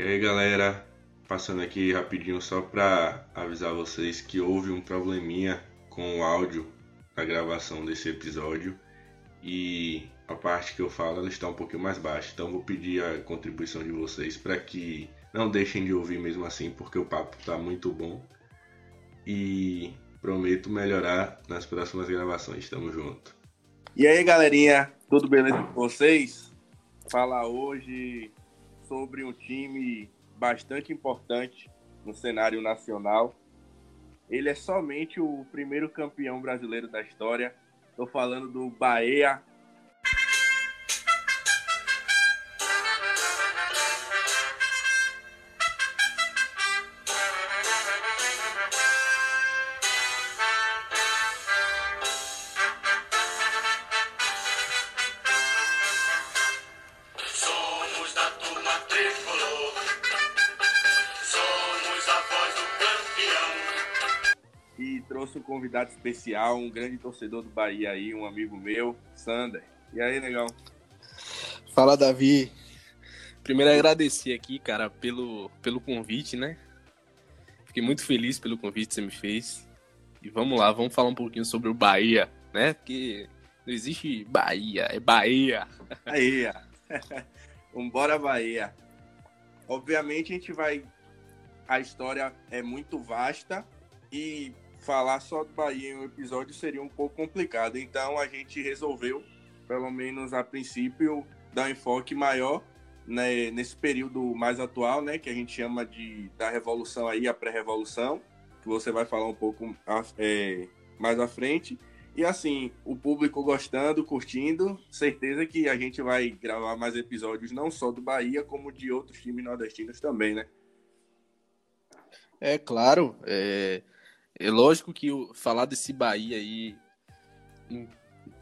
E aí galera, passando aqui rapidinho só para avisar vocês que houve um probleminha com o áudio da gravação desse episódio e a parte que eu falo ela está um pouquinho mais baixa. Então vou pedir a contribuição de vocês para que não deixem de ouvir mesmo assim, porque o papo está muito bom. E prometo melhorar nas próximas gravações. Tamo junto. E aí, galerinha, tudo beleza com vocês? Falar hoje sobre um time bastante importante no cenário nacional. Ele é somente o primeiro campeão brasileiro da história. Estou falando do Bahia convidado especial, um grande torcedor do Bahia aí, um amigo meu, Sander. E aí, negão? Fala, Davi. Primeiro agradecer aqui, cara, pelo, pelo convite, né? Fiquei muito feliz pelo convite que você me fez. E vamos lá, vamos falar um pouquinho sobre o Bahia, né? Porque não existe Bahia, é Bahia. Bahia. Vambora, Bahia. Obviamente a gente vai. A história é muito vasta e falar só do Bahia em um episódio seria um pouco complicado. Então a gente resolveu, pelo menos a princípio, dar um enfoque maior né, nesse período mais atual, né, que a gente chama de da revolução aí, a pré-revolução, que você vai falar um pouco é, mais à frente. E assim, o público gostando, curtindo, certeza que a gente vai gravar mais episódios não só do Bahia, como de outros times nordestinos também, né? É claro, é, é lógico que falar desse Bahia aí em,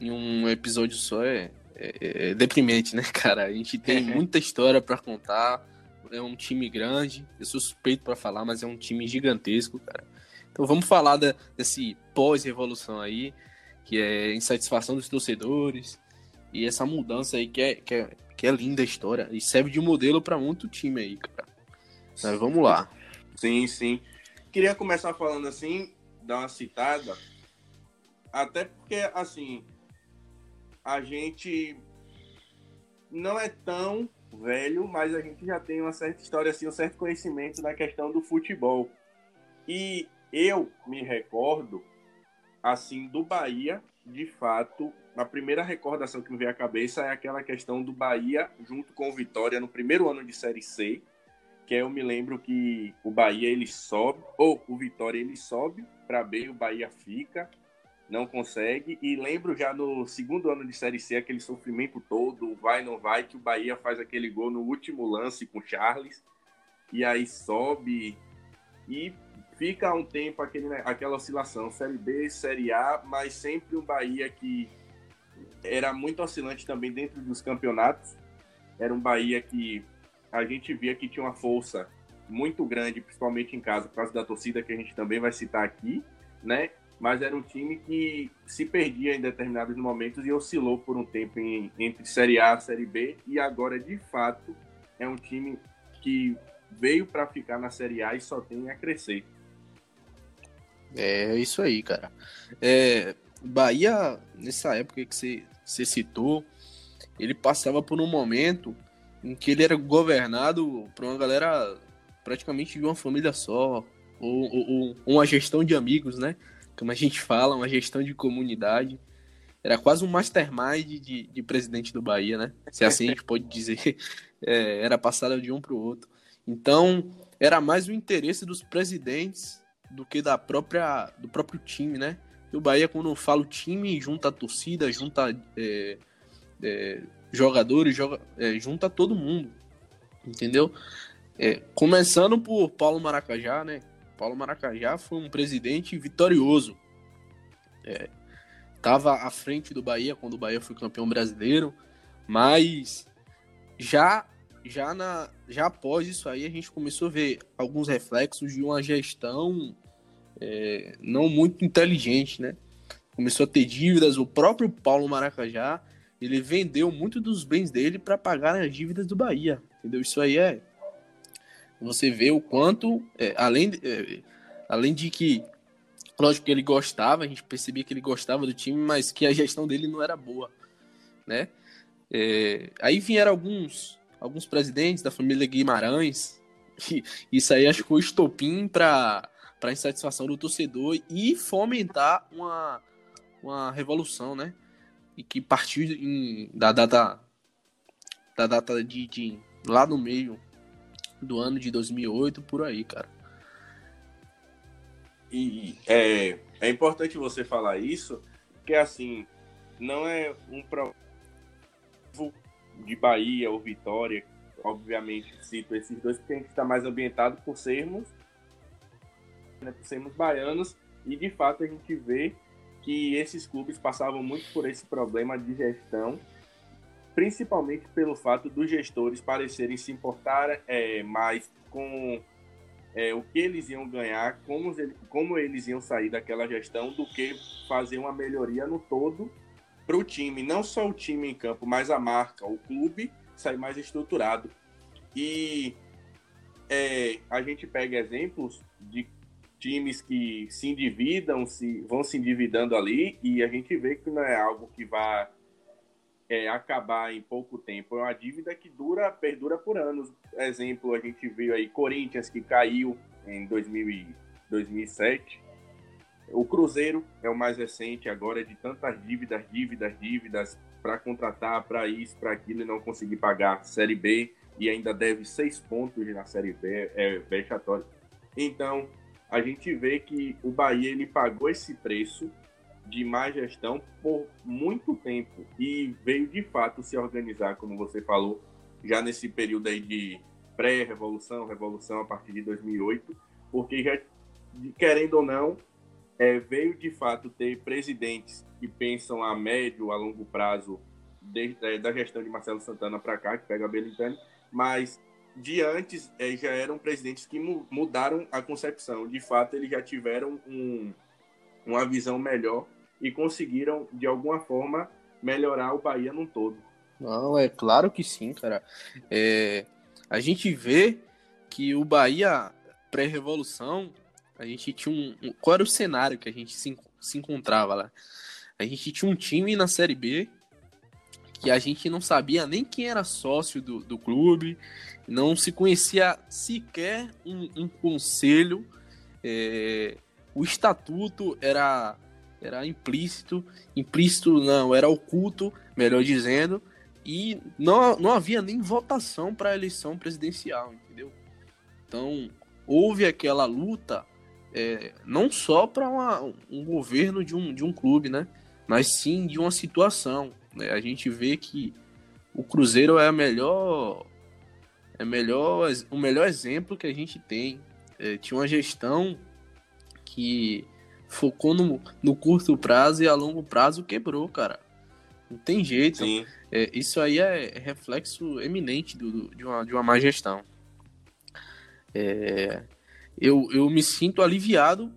em um episódio só é, é, é, deprimente, né, cara? A gente tem muita história para contar. É um time grande, eu sou suspeito para falar, mas é um time gigantesco, cara. Então vamos falar da, desse pós-revolução aí, que é insatisfação dos torcedores e essa mudança aí que é, que é, que é linda a história e serve de modelo para muito time aí, cara. Mas vamos lá. Sim, sim. Queria começar falando assim, dar uma citada, até porque, assim, a gente não é tão velho, mas a gente já tem uma certa história, assim, um certo conhecimento na questão do futebol. E eu me recordo, assim, do Bahia, de fato, a primeira recordação que me veio à cabeça é aquela questão do Bahia junto com o Vitória no primeiro ano de Série C, que eu me lembro que o Bahia ele sobe, ou o Vitória ele sobe para B, o Bahia fica, não consegue. E lembro já no segundo ano de Série C, aquele sofrimento todo, vai, não vai, que o Bahia faz aquele gol no último lance com o Charles, e aí sobe e fica um tempo aquele, né, aquela oscilação, Série B, Série A, mas sempre um Bahia que era muito oscilante também dentro dos campeonatos. Era um Bahia que a gente via que tinha uma força muito grande, principalmente em casa, por causa da torcida que a gente também vai citar aqui, né? Mas era um time que se perdia em determinados momentos e oscilou por um tempo em, entre Série A Série B, e agora, de fato, é um time que veio para ficar na Série A e só tem a crescer. É isso aí, cara. É, Bahia, nessa época que você citou, ele passava por um momento em que ele era governado por uma galera praticamente de uma família só, ou, ou, ou, uma gestão de amigos, né? Como a gente fala, uma gestão de comunidade. Era quase um mastermind de, de presidente do Bahia, né? Se assim a gente pode dizer. É, era passada de um para o outro. Então, era mais o interesse dos presidentes do que da própria, do próprio time, né? E o Bahia, quando fala o time, junta a torcida, junta é, é, jogadores, joga, é, junta todo mundo, entendeu? É, começando por Paulo Maracajá, né? Paulo Maracajá foi um presidente vitorioso. É, tava à frente do Bahia quando o Bahia foi campeão brasileiro, mas já já na já após isso aí a gente começou a ver alguns reflexos de uma gestão é, não muito inteligente, né? Começou a ter dívidas. O próprio Paulo Maracajá ele vendeu muito dos bens dele para pagar as dívidas do Bahia, entendeu? Isso aí é você vê o quanto, é, além, é, além de que, lógico que ele gostava, a gente percebia que ele gostava do time, mas que a gestão dele não era boa, né? É, aí vieram alguns, alguns presidentes da família Guimarães, e isso aí acho que foi estopim para a insatisfação do torcedor e fomentar uma, uma revolução, né? E que partiu em, da data da data de, de lá no meio do ano de 2008, por aí, cara. E é, é importante você falar isso, porque assim, não é um problema de Bahia ou Vitória, obviamente cito esses dois porque a gente está mais ambientado por sermos, né, por sermos baianos, e de fato a gente vê que esses clubes passavam muito por esse problema de gestão principalmente pelo fato dos gestores parecerem se importar é, mais com é, o que eles iam ganhar, como, como eles iam sair daquela gestão, do que fazer uma melhoria no todo para o time, não só o time em campo, mas a marca, o clube sair mais estruturado. E é, a gente pega exemplos de times que se endividam, se, vão se endividando ali, e a gente vê que não é algo que vai é, acabar em pouco tempo. É uma dívida que dura, perdura por anos. Exemplo, a gente viu aí Corinthians que caiu em 2000 e 2007. O Cruzeiro é o mais recente agora de tantas dívidas, dívidas, dívidas para contratar, para isso, para aquilo e não conseguir pagar Série B e ainda deve seis pontos na Série B, é vexatório. Então, a gente vê que o Bahia ele pagou esse preço de má gestão por muito tempo. E veio de fato se organizar, como você falou, já nesse período aí de pré-revolução, revolução a partir de 2008, porque já, querendo ou não, é, veio de fato ter presidentes que pensam a médio, a longo prazo de, é, da gestão de Marcelo Santana para cá, que pega a Belintani, mas de antes é, já eram presidentes que mu mudaram a concepção. De fato, eles já tiveram um, uma visão melhor e conseguiram, de alguma forma, melhorar o Bahia num todo. Não, é claro que sim, cara. É, a gente vê que o Bahia pré-revolução, a gente tinha um, um, Qual era o cenário que a gente se, se encontrava lá? A gente tinha um time na Série B que a gente não sabia nem quem era sócio do, do clube, não se conhecia sequer um, um conselho. É, o estatuto era era implícito, implícito não, era oculto, melhor dizendo, e não, não havia nem votação para a eleição presidencial, entendeu? Então, houve aquela luta é, não só para um governo de um, de um clube, né? Mas sim de uma situação. Né? A gente vê que o Cruzeiro é a melhor, é melhor, o melhor exemplo que a gente tem. É, tinha uma gestão que focou no, no curto prazo e a longo prazo quebrou, cara. Não tem jeito. É, isso aí é reflexo eminente do, do, de, uma, de uma má gestão. É, eu, eu me sinto aliviado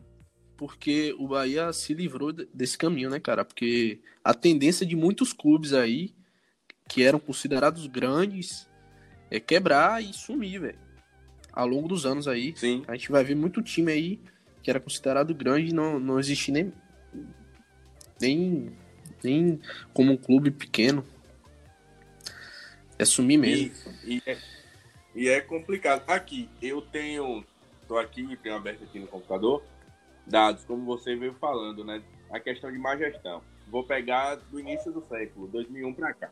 porque o Bahia se livrou desse caminho, né, cara? Porque a tendência de muitos clubes aí, que eram considerados grandes, é quebrar e sumir, velho. Ao longo dos anos aí. Sim. A gente vai ver muito time aí que era considerado grande, não, não existe nem, nem, nem como um clube pequeno. É sumir mesmo. E, e, é, e é complicado. Aqui, eu tenho. Tô aqui, tenho aberto aqui no computador, dados, como você veio falando, né? A questão de má gestão. Vou pegar do início do século, 2001 para cá.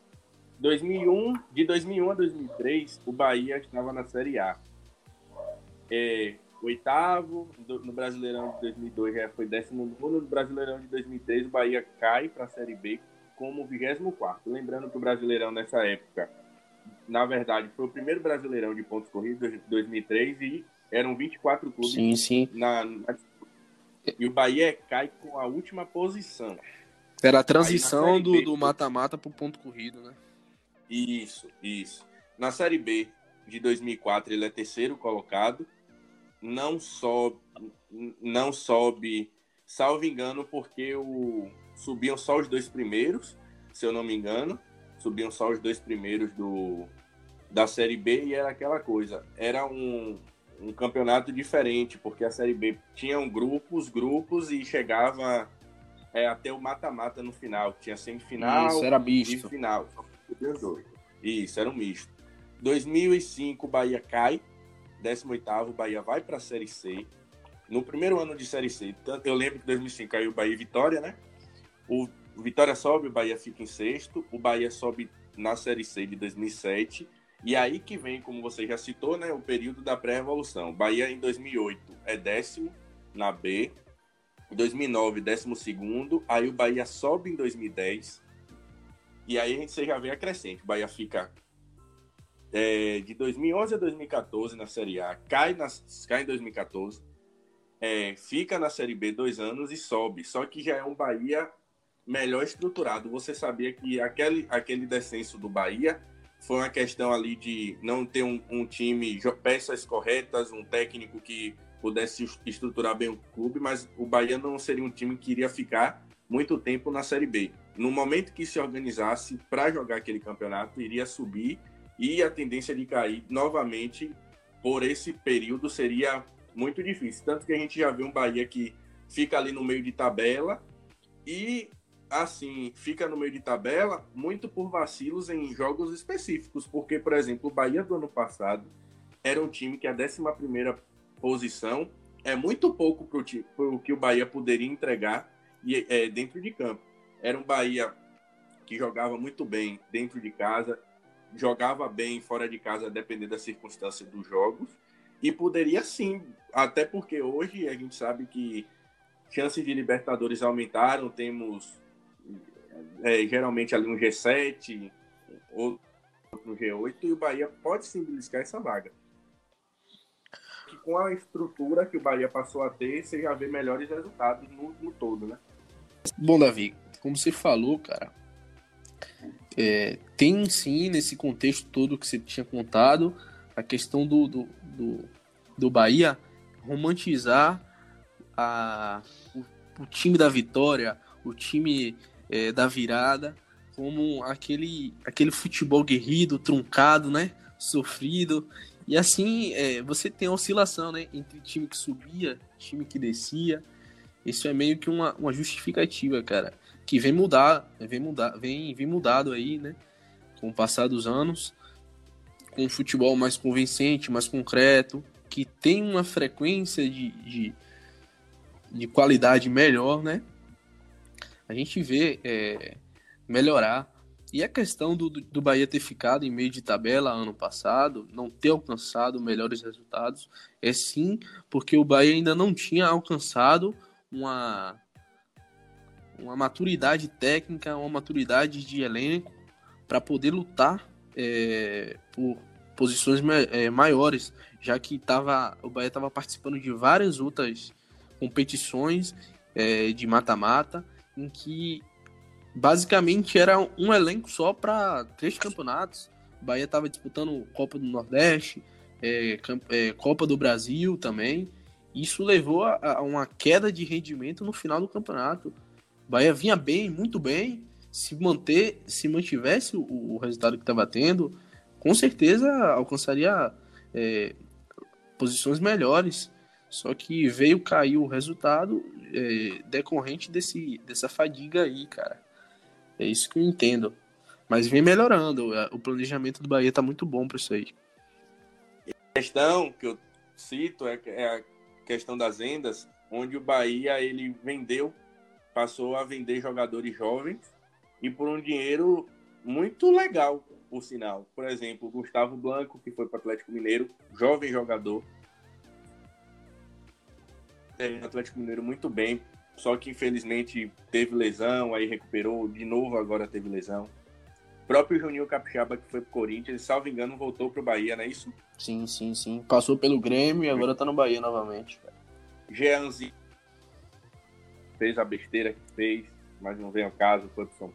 2001, de 2001 a 2003, o Bahia estava na Série A. É, oitavo, no Brasileirão de 2002 já foi décimo nono, no Brasileirão de 2003 o Bahia cai para a Série B como 24 Lembrando que o Brasileirão nessa época, na verdade, foi o primeiro Brasileirão de pontos corridos de 2003 e eram 24 clubes sim, sim. Na, na, e o Bahia cai com a última posição. Era a transição do mata-mata para o ponto corrido, né? Isso, isso. Na Série B de 2004 ele é terceiro colocado não sobe, não sobe, salvo engano, porque o, subiam só os dois primeiros, se eu não me engano, subiam só os dois primeiros do, da Série B e era aquela coisa, era um, um campeonato diferente, porque a Série B tinha grupos, grupos e chegava é, até o mata-mata no final. Tinha semifinal Isso, era e misto. final. Os dois. Isso, era um misto. 2005, o Bahia cai. 18º, o Bahia vai para a Série C. No primeiro ano de Série C, eu lembro que em 2005 caiu o Bahia e Vitória, né? O Vitória sobe, o Bahia fica em sexto. O Bahia sobe na Série C de 2007. E aí que vem, como você já citou, né, o período da pré-revolução. Bahia em 2008 é décimo na B. Em 2009, décimo segundo. Aí o Bahia sobe em 2010. E aí a gente já vê a crescente. O Bahia fica é, de 2011 a 2014 na Série A, cai, na, cai em 2014, é, fica na Série B dois anos e sobe. Só que já é um Bahia melhor estruturado. Você sabia que aquele, aquele descenso do Bahia foi uma questão ali de não ter um, um time, peças corretas, um técnico que pudesse est- estruturar bem o clube, mas o Bahia não seria um time que iria ficar muito tempo na Série B. No momento que se organizasse para jogar aquele campeonato, iria subir e a tendência de cair novamente por esse período seria muito difícil. Tanto que a gente já vê um Bahia que fica ali no meio de tabela e, assim, fica no meio de tabela muito por vacilos em jogos específicos. Porque, por exemplo, o Bahia do ano passado era um time que a 11 posição é muito pouco para o que o Bahia poderia entregar e, é, dentro de campo. Era um Bahia que jogava muito bem dentro de casa, jogava bem fora de casa, dependendo da circunstância dos jogos, e poderia sim, até porque hoje a gente sabe que chances de Libertadores aumentaram, temos é, geralmente ali um G7, outro no G8, e o Bahia pode sim beliscar essa vaga. Que com a estrutura que o Bahia passou a ter, você já vê melhores resultados no, no todo, né? Bom, Davi, como você falou, cara, é, tem sim nesse contexto todo que você tinha contado a questão do, do, do, do Bahia romantizar a, o, o time da vitória, o time é, da virada, como aquele, aquele futebol guerrido, truncado, né? Sofrido. E assim é, você tem oscilação né? entre time que subia, time que descia. Isso é meio que uma, uma justificativa, cara, que vem mudar, vem mudar, vem, vem mudado aí, né? Com o passar dos anos, com um futebol mais convincente, mais concreto, que tem uma frequência de, de, de qualidade melhor, né? A gente vê é, melhorar. E a questão do, do Bahia ter ficado em meio de tabela ano passado, não ter alcançado melhores resultados, é sim porque o Bahia ainda não tinha alcançado uma, uma maturidade técnica, uma maturidade de elenco para poder lutar é, por posições é, maiores, já que tava, o Bahia estava participando de várias outras competições é, de mata-mata, em que basicamente era um elenco só para três campeonatos. Bahia estava disputando Copa do Nordeste, é, Copa do Brasil também. Isso levou a, a, uma queda de rendimento no final do campeonato. Bahia vinha bem, muito bem. Se manter, se mantivesse o, o resultado que estava tendo, com certeza alcançaria é, posições melhores. Só que veio cair o resultado é, decorrente desse, dessa fadiga aí, cara. É isso que eu entendo. Mas vem melhorando. O planejamento do Bahia tá muito bom para isso aí. A questão que eu cito é, é a questão das vendas, onde o Bahia ele vendeu, passou a vender jogadores jovens e por um dinheiro muito legal, por sinal. Por exemplo, Gustavo Blanco, que foi para Atlético Mineiro, jovem jogador. É, Atlético Mineiro muito bem, só que infelizmente teve lesão, aí recuperou, de novo agora teve lesão. O próprio Juninho Capixaba, que foi pro Corinthians, salvo engano, voltou pro Bahia, não é isso? Sim, sim, sim. Passou pelo Grêmio e agora tá no Bahia novamente. Jeanzinho fez a besteira que fez, mas não vem ao caso, foi pro São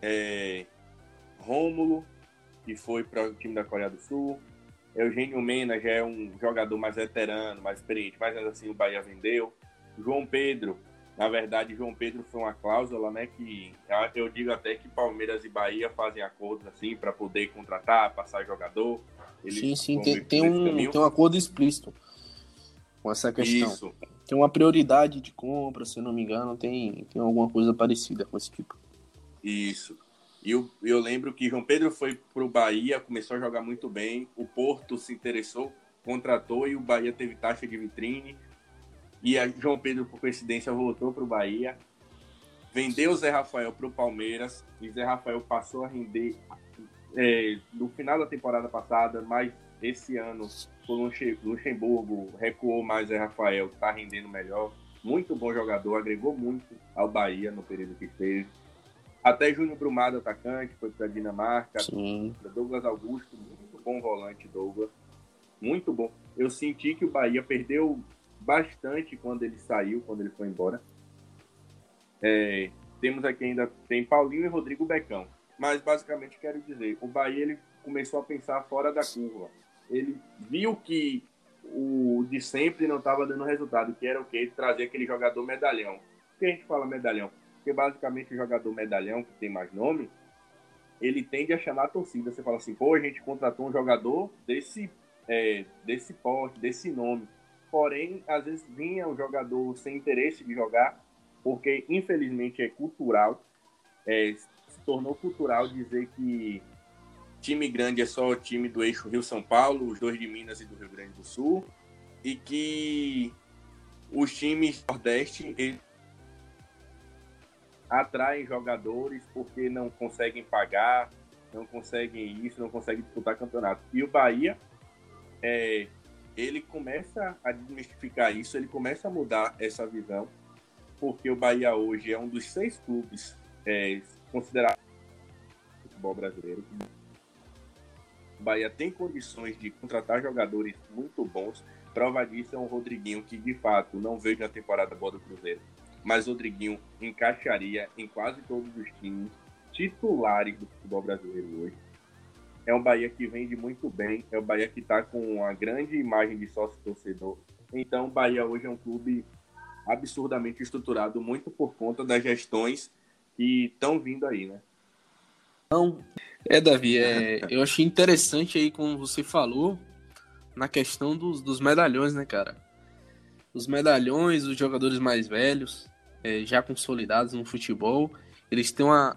é, Rômulo, que foi para o time da Coreia do Sul. Eugênio Mena já é um jogador mais veterano, mais experiente, mas assim o Bahia vendeu. João Pedro, na verdade, João Pedro foi uma cláusula, né? Que eu digo até que Palmeiras e Bahia fazem acordos assim para poder contratar, passar jogador. Eles sim, sim, tem, tem um, caminho. tem um acordo explícito com essa questão. Isso. Tem uma prioridade de compra, se eu não me engano, tem, tem alguma coisa parecida com esse tipo. Isso. E eu, eu lembro que João Pedro foi pro Bahia, começou a jogar muito bem. O Porto se interessou, contratou e o Bahia teve taxa de vitrine. E a João Pedro, por coincidência, voltou pro Bahia. Vendeu o Zé Rafael pro Palmeiras. E Zé Rafael passou a render é, no final da temporada passada, mas esse ano o Luxe- Luxemburgo recuou mais Zé Rafael, tá rendendo melhor. Muito bom jogador, agregou muito ao Bahia no período que esteve. Até Júnior Brumado, atacante, foi para Dinamarca. Sim. Douglas Augusto, muito bom volante, Douglas. Muito bom. Eu senti que o Bahia perdeu bastante quando ele saiu, quando ele foi embora. É, temos aqui ainda, tem Paulinho e Rodrigo Becão. Mas basicamente quero dizer, o Bahia ele começou a pensar fora da curva. Ele viu que o de sempre não estava dando resultado, que era o quê? Trazer aquele jogador medalhão. Por que a gente fala medalhão? Porque basicamente o jogador medalhão, que tem mais nome, ele tende a chamar a torcida. Você fala assim, pô, a gente contratou um jogador desse, é, desse porte, desse nome. Porém, às vezes vinha um jogador sem interesse de jogar, porque infelizmente é cultural. É, se tornou cultural dizer que time grande é só o time do eixo Rio-São Paulo, os dois de Minas e do Rio Grande do Sul, e que os times Nordeste eles atraem jogadores porque não conseguem pagar, não conseguem isso, não conseguem disputar campeonato. E o Bahia, é, ele começa a desmistificar isso, ele começa a mudar essa visão, porque o Bahia hoje é um dos seis clubes é, considerados futebol brasileiro. O Bahia tem condições de contratar jogadores muito bons. Prova disso é um Rodriguinho que, de fato, não vejo na temporada boa do Cruzeiro. Mas o Rodriguinho encaixaria em quase todos os times titulares do futebol brasileiro hoje. É um Bahia que vende muito bem. É um Bahia que está com uma grande imagem de sócio-torcedor. Então, o Bahia hoje é um clube absurdamente estruturado, muito por conta das gestões que estão vindo aí, né? É, Davi, é, eu achei interessante aí como você falou na questão dos, dos medalhões, né, cara? Os medalhões, os jogadores mais velhos, é, já consolidados no futebol, eles têm uma,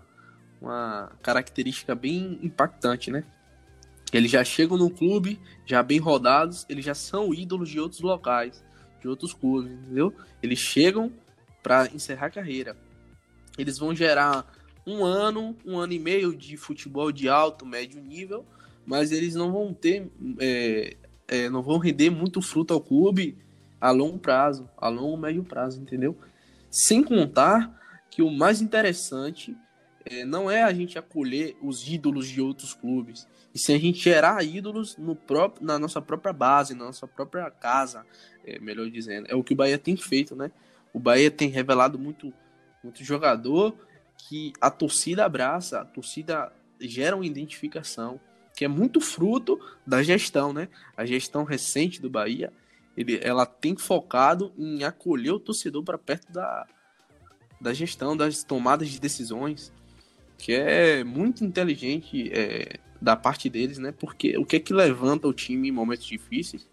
uma característica bem impactante, né? Eles já chegam no clube, já bem rodados, eles já são ídolos de outros locais, de outros clubes, entendeu? Eles chegam para encerrar a carreira. Eles vão gerar um ano, um ano e meio de futebol de alto, médio nível, mas eles não vão ter, é, é, não vão render muito fruto ao clube a longo prazo, a longo médio prazo, entendeu? Sem contar que o mais interessante é, não é a gente acolher os ídolos de outros clubes, e sim a gente gerar ídolos no próprio, na nossa própria base, na nossa própria casa, é, melhor dizendo. É o que o Bahia tem feito, né? O Bahia tem revelado muito, muito jogador que a torcida abraça, a torcida gera uma identificação, que é muito fruto da gestão, né? A gestão recente do Bahia, ele, ela tem focado em acolher o torcedor para perto da, da gestão, das tomadas de decisões, que é muito inteligente é, da parte deles, né? Porque o que é que levanta o time em momentos difíceis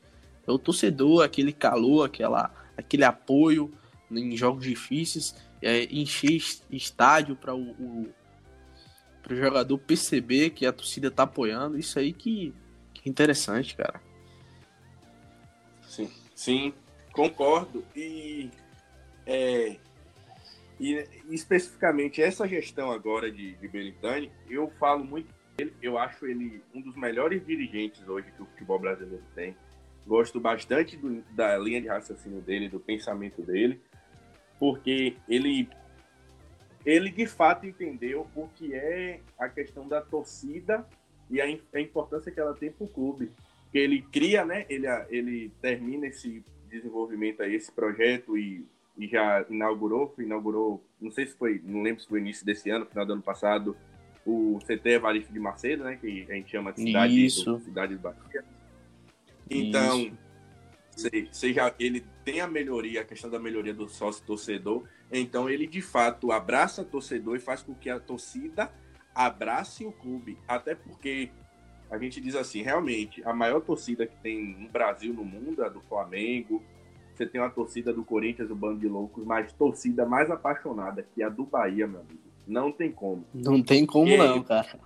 é o torcedor, aquele calor, aquela, aquele apoio em jogos difíceis, é, encher estádio para o, o jogador perceber que a torcida tá apoiando. Isso aí que, que é interessante, cara. Sim, concordo. E, é, e especificamente essa gestão agora de, de Belitani, eu falo muito dele, eu acho ele um dos melhores dirigentes hoje que o futebol brasileiro tem. Gosto bastante do, da linha de raciocínio dele, do pensamento dele, porque ele ele de fato entendeu o que é a questão da torcida e a, a importância que ela tem para o clube. Que ele cria, né? Ele, ele termina esse desenvolvimento aí, esse projeto e, e já inaugurou, inaugurou, não sei se foi, não lembro se foi início desse ano, final do ano passado, o CT Evaristo de Macedo, né? Que a gente chama de cidade, Isso. do, cidade de Bahia. Então, seja ele tem a melhoria, a questão da melhoria do sócio torcedor, então ele de fato abraça o torcedor e faz com que a torcida abrace o clube, até porque a gente diz assim, realmente, a maior torcida que tem no Brasil, no mundo, é a do Flamengo. Você tem uma torcida do Corinthians, o Bando de Loucos, mas torcida mais apaixonada que a do Bahia, meu amigo. Não tem como. Não tem como e não, cara.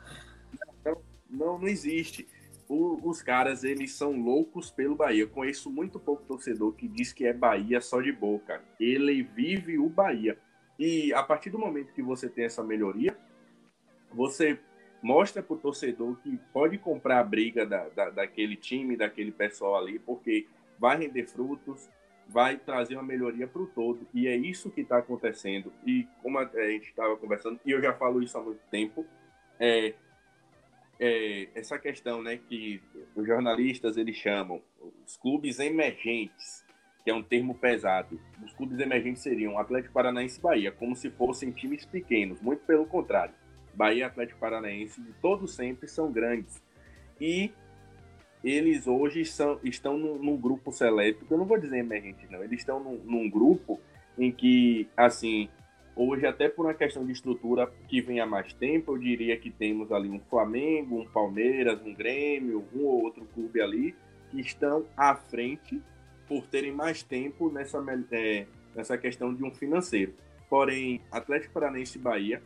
Não, não, não existe. O, os caras, eles são loucos pelo Bahia. Eu conheço muito pouco torcedor que diz que é Bahia só de boca. Ele vive o Bahia. E a partir do momento que você tem essa melhoria, você mostra para o torcedor que pode comprar a briga da, da, daquele time, daquele pessoal ali, porque vai render frutos, vai trazer uma melhoria para o todo. E é isso que está acontecendo. E como a, gente estava conversando, e eu já falo isso há muito tempo, é, é, essa questão né, que os jornalistas eles chamam os clubes emergentes, que é um termo pesado. Os clubes emergentes seriam Atlético Paranaense e Bahia, como se fossem times pequenos, muito pelo contrário Bahia Atlético Paranaense, de todo sempre, são grandes. E eles hoje são, estão num, num grupo seleto, eu não vou dizer emergente, não. Eles estão num, num, grupo em que, assim, hoje, até por uma questão de estrutura que vem há mais tempo, eu diria que temos ali um Flamengo, um Palmeiras, um Grêmio, um ou outro clube ali, que estão à frente por terem mais tempo nessa, é, nessa questão de um financeiro. Porém, Atlético Paranaense e Bahia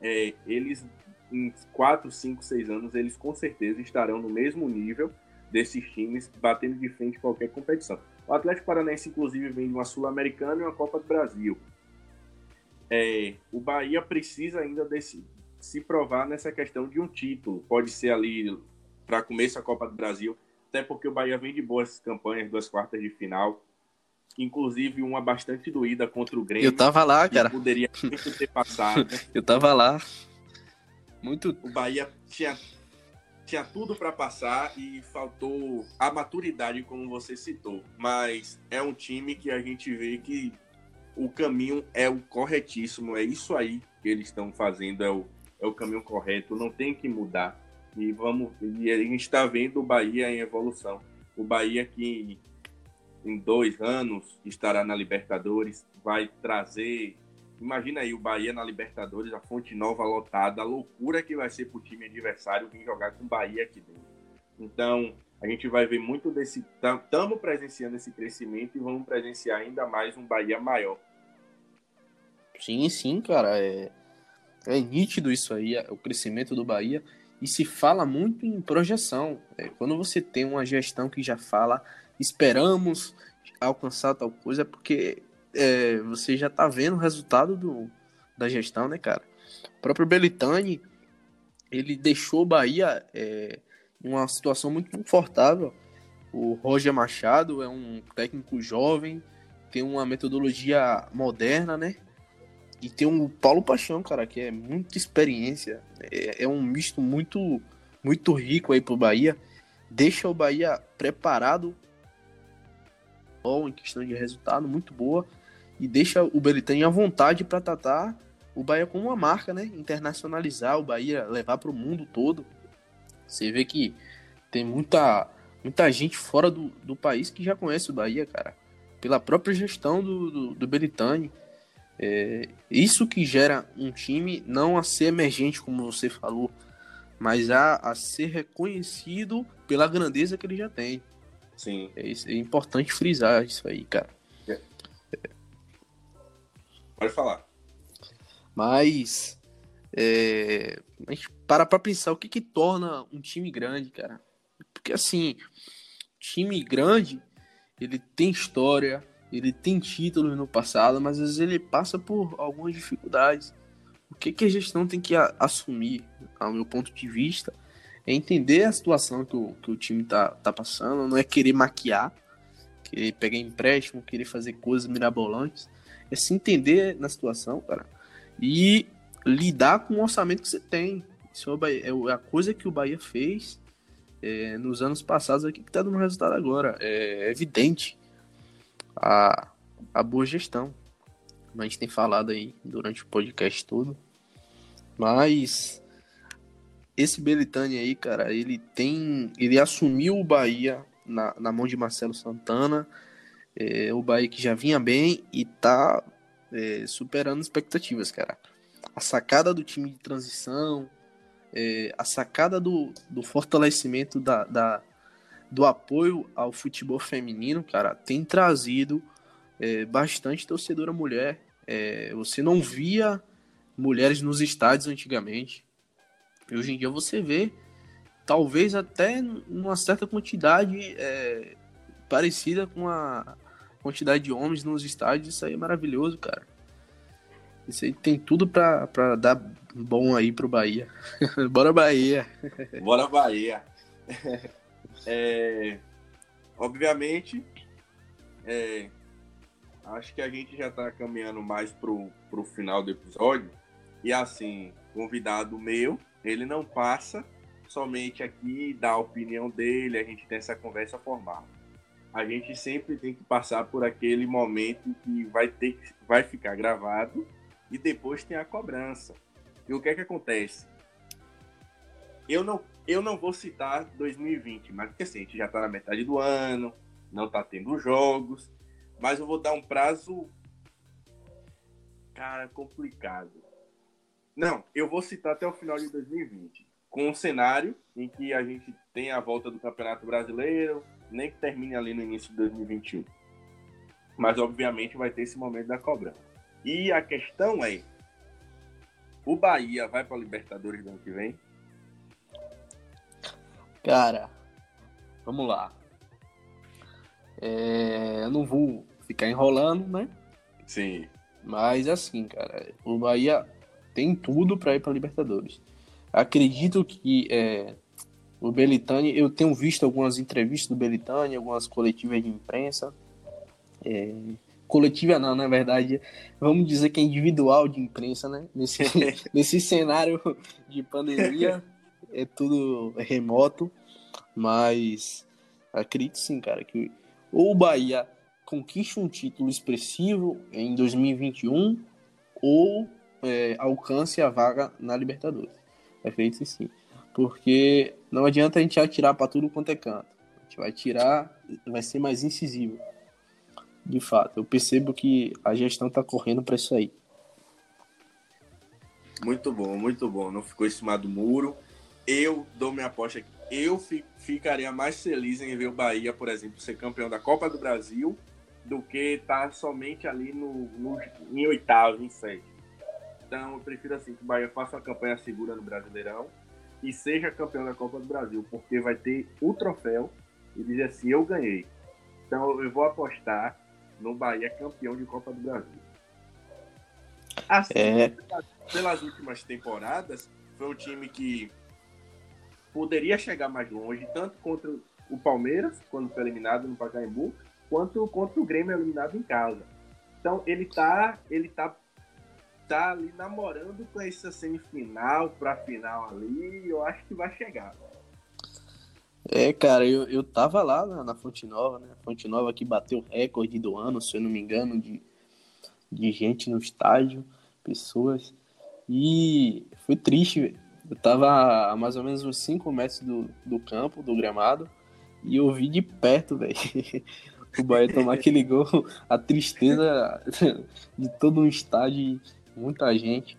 é, eles em 4, 5, 6 anos, eles com certeza estarão no mesmo nível desses times, batendo de frente qualquer competição. O Atlético Paranaense, inclusive, vem de uma Sul-Americana e uma Copa do Brasil. É, o Bahia precisa ainda desse, se provar nessa questão de um título. Pode ser ali para começo da Copa do Brasil, até porque o Bahia vem de boas campanhas, duas quartas de final inclusive uma bastante doída contra o Grêmio. Eu tava lá, cara. Poderia muito ter passado. Eu tava lá. Muito. O Bahia tinha, tinha tudo para passar e faltou a maturidade, como você citou. Mas é um time que a gente vê que o caminho é o corretíssimo. É isso aí que eles estão fazendo, é o, é o caminho correto. Não tem que mudar. E vamos. E a gente está vendo o Bahia em evolução. O Bahia que em dois anos estará na Libertadores, vai trazer. Imagina aí o Bahia na Libertadores, a Fonte Nova lotada, a loucura que vai ser para o time adversário vir jogar com o Bahia aqui dentro. Então, a gente vai ver muito desse. Estamos presenciando esse crescimento e vamos presenciar ainda mais um Bahia maior. Sim, sim, cara. É, é nítido isso aí, o crescimento do Bahia. E se fala muito em projeção. É, quando você tem uma gestão que já fala esperamos alcançar tal coisa, é porque é, você já tá vendo o resultado do, da gestão, né, cara? O próprio Belitani, ele deixou o Bahia é, uma situação muito confortável. O Roger Machado é um técnico jovem, tem uma metodologia moderna, né? E tem o Paulo Paixão, cara, que é muita experiência. É, é um misto muito, muito rico aí pro Bahia. Deixa o Bahia preparado em questão de resultado, muito boa. E deixa o Belitani à vontade para tratar o Bahia como uma marca, né? Internacionalizar o Bahia, levar para o mundo todo. Você vê que tem muita, muita gente fora do, do país que já conhece o Bahia, cara. Pela própria gestão do, do, do Belitani. É, isso que gera um time não a ser emergente, como você falou, mas a, a ser reconhecido pela grandeza que ele já tem. Sim. É, é importante frisar isso aí, cara. É. Pode falar. Mas é, a gente para pra pensar o que que torna um time grande, cara. Porque assim, time grande, ele tem história, ele tem títulos no passado, mas às vezes ele passa por algumas dificuldades. O que, que a gestão tem que assumir, ao meu ponto de vista, é entender a situação que o, que o time tá, tá passando, não é querer maquiar, querer pegar empréstimo, querer fazer coisas mirabolantes. É se entender na situação, cara, e lidar com o orçamento que você tem. Isso é, é a coisa que o Bahia fez é, nos anos passados aqui que tá dando resultado agora. É evidente a, a boa gestão. A gente tem falado aí durante o podcast todo. Mas esse Belitani aí, cara, ele tem. Ele assumiu o Bahia na, na mão de Marcelo Santana. É, o Bahia que já vinha bem e tá é, superando expectativas, cara. A sacada do time de transição, é, a sacada do, do fortalecimento da, da, do apoio ao futebol feminino, cara, tem trazido é, bastante torcedora mulher. É, você não via mulheres nos estádios antigamente. E hoje em dia você vê, talvez até numa certa quantidade é, parecida com a quantidade de homens nos estádios. Isso aí é maravilhoso, cara. Isso aí tem tudo pra, pra dar bom aí pro Bahia. Bora Bahia! Bora Bahia! É, obviamente, é, acho que a gente já está caminhando mais pro, pro final do episódio. E assim, convidado meu, ele não passa somente aqui dá a opinião dele, a gente tem essa conversa formal. A gente sempre tem que passar por aquele momento que vai ter vai ficar gravado e depois tem a cobrança. E o que é que acontece? Eu não eu não vou citar 2020, mas porque assim, a gente já está na metade do ano, não está tendo jogos, mas eu vou dar um prazo cara complicado. Não, eu vou citar até o final de 2020, com um cenário em que a gente tem a volta do Campeonato Brasileiro, nem que termine ali no início de 2021. Mas obviamente vai ter esse momento da cobrança. E a questão é: o Bahia vai para a Libertadores do ano que vem? Cara, vamos lá. É, eu não vou ficar enrolando, né? Sim. Mas assim, cara, o Bahia tem tudo para ir para Libertadores. Acredito que é, o Belitani, eu tenho visto algumas entrevistas do Belitani, algumas coletivas de imprensa. É, coletiva não, na verdade, vamos dizer que é individual de imprensa, né? Nesse, nesse cenário de pandemia, é tudo remoto, mas acredito sim, cara, que ou o Bahia conquiste um título expressivo em 2021 ou é, alcance a vaga na Libertadores. Acredito sim, porque não adianta a gente atirar para tudo quanto é canto. A gente vai tirar, vai ser mais incisivo. De fato, eu percebo que a gestão está correndo para isso aí. Muito bom, muito bom. Não ficou em cima do muro eu dou minha aposta aqui. Eu ficaria mais feliz em ver o Bahia, por exemplo, ser campeão da Copa do Brasil do que estar tá somente ali no, no, em oitavo, em sétimo. Então, eu prefiro assim que o Bahia faça uma campanha segura no Brasileirão e seja campeão da Copa do Brasil, porque vai ter o troféu e dizer assim: eu ganhei. Então, eu vou apostar no Bahia campeão de Copa do Brasil. Assim, é... pelas últimas temporadas, foi um time que poderia chegar mais longe, tanto contra o Palmeiras, quando foi eliminado no Pacaembu, quanto contra o Grêmio eliminado em casa. Então ele tá, ele tá, tá ali namorando com essa semifinal para final ali, eu acho que vai chegar. É, cara, eu, eu tava lá na, na Fonte Nova, né? Fonte Nova que bateu recorde do ano, se eu não me engano, de, de gente no estádio, pessoas. E foi triste, velho eu tava a mais ou menos uns 5 metros do, do campo, do gramado, e eu vi de perto, velho. o Bahia tomar aquele gol, a tristeza de todo um estádio, muita gente.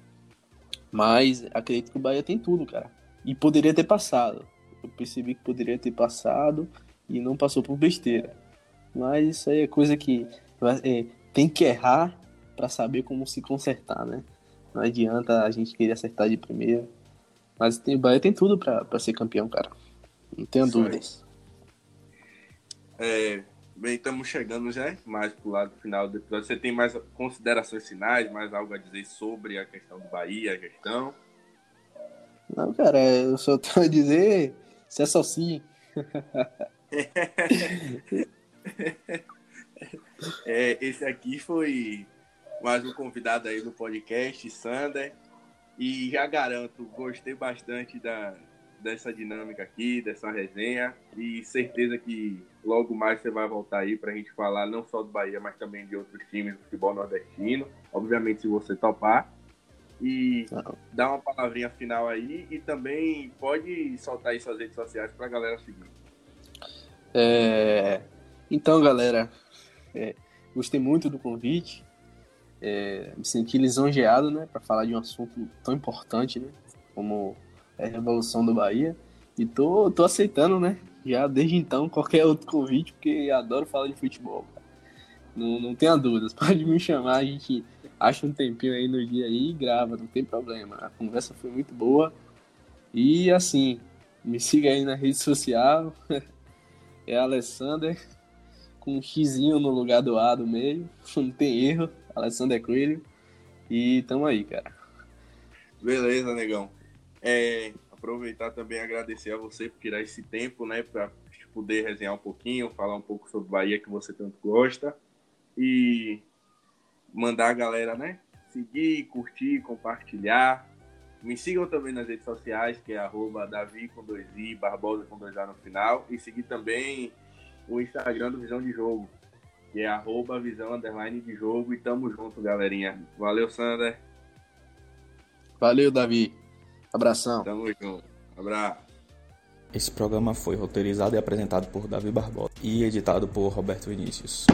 Mas acredito que o Bahia tem tudo, cara. E poderia ter passado. Eu percebi que poderia ter passado e não passou por besteira. Mas isso aí é coisa que é, tem que errar para saber como se consertar, né? Não adianta a gente querer acertar de primeira. Mas tem, o Bahia tem tudo para ser campeão, cara. Não tenho Isso dúvidas. É, bem, estamos chegando já mais pro lado final do episódio. Você tem mais considerações finais, mais algo a dizer sobre a questão do Bahia, a gestão? Não, cara, eu só tenho a dizer se associe. é, esse aqui foi mais um convidado aí do podcast, Sander. E já garanto, gostei bastante da, dessa dinâmica aqui, dessa resenha. E certeza que logo mais você vai voltar aí para a gente falar não só do Bahia, mas também de outros times do futebol nordestino. Obviamente, se você topar. E dar uma palavrinha final aí e também pode soltar aí suas redes sociais para a galera seguir. É... Então, galera, é... gostei muito do convite é, me senti lisonjeado, né, para falar de um assunto tão importante, né, como é revolução do Bahia. E tô, tô aceitando, né? Já desde então, qualquer outro convite, porque adoro falar de futebol. Não, não tenha dúvidas, pode me chamar, a gente acha um tempinho aí no dia aí e grava, não tem problema. A conversa foi muito boa. E assim, me siga aí na rede social. é Alessander, com um xizinho no lugar do A do meio. Não tem erro. Alessander Coelho. E tamo aí, cara. Beleza, negão. É, aproveitar também agradecer a você por tirar esse tempo, né, para poder resenhar um pouquinho, falar um pouco sobre Bahia que você tanto gosta e mandar a galera, né, seguir, curtir, compartilhar. Me sigam também nas redes sociais, que é arroba Davi com dois i, Barbosa com dois A no final. E seguir também o Instagram do Visão de Jogo, que é arroba Visão Underline de Jogo. E tamo junto, galerinha. Valeu, Sander. Valeu, Davi. Abração. Tamo junto. Abraço. Esse programa foi roteirizado e apresentado por Davi Barbosa e editado por Roberto Vinícius.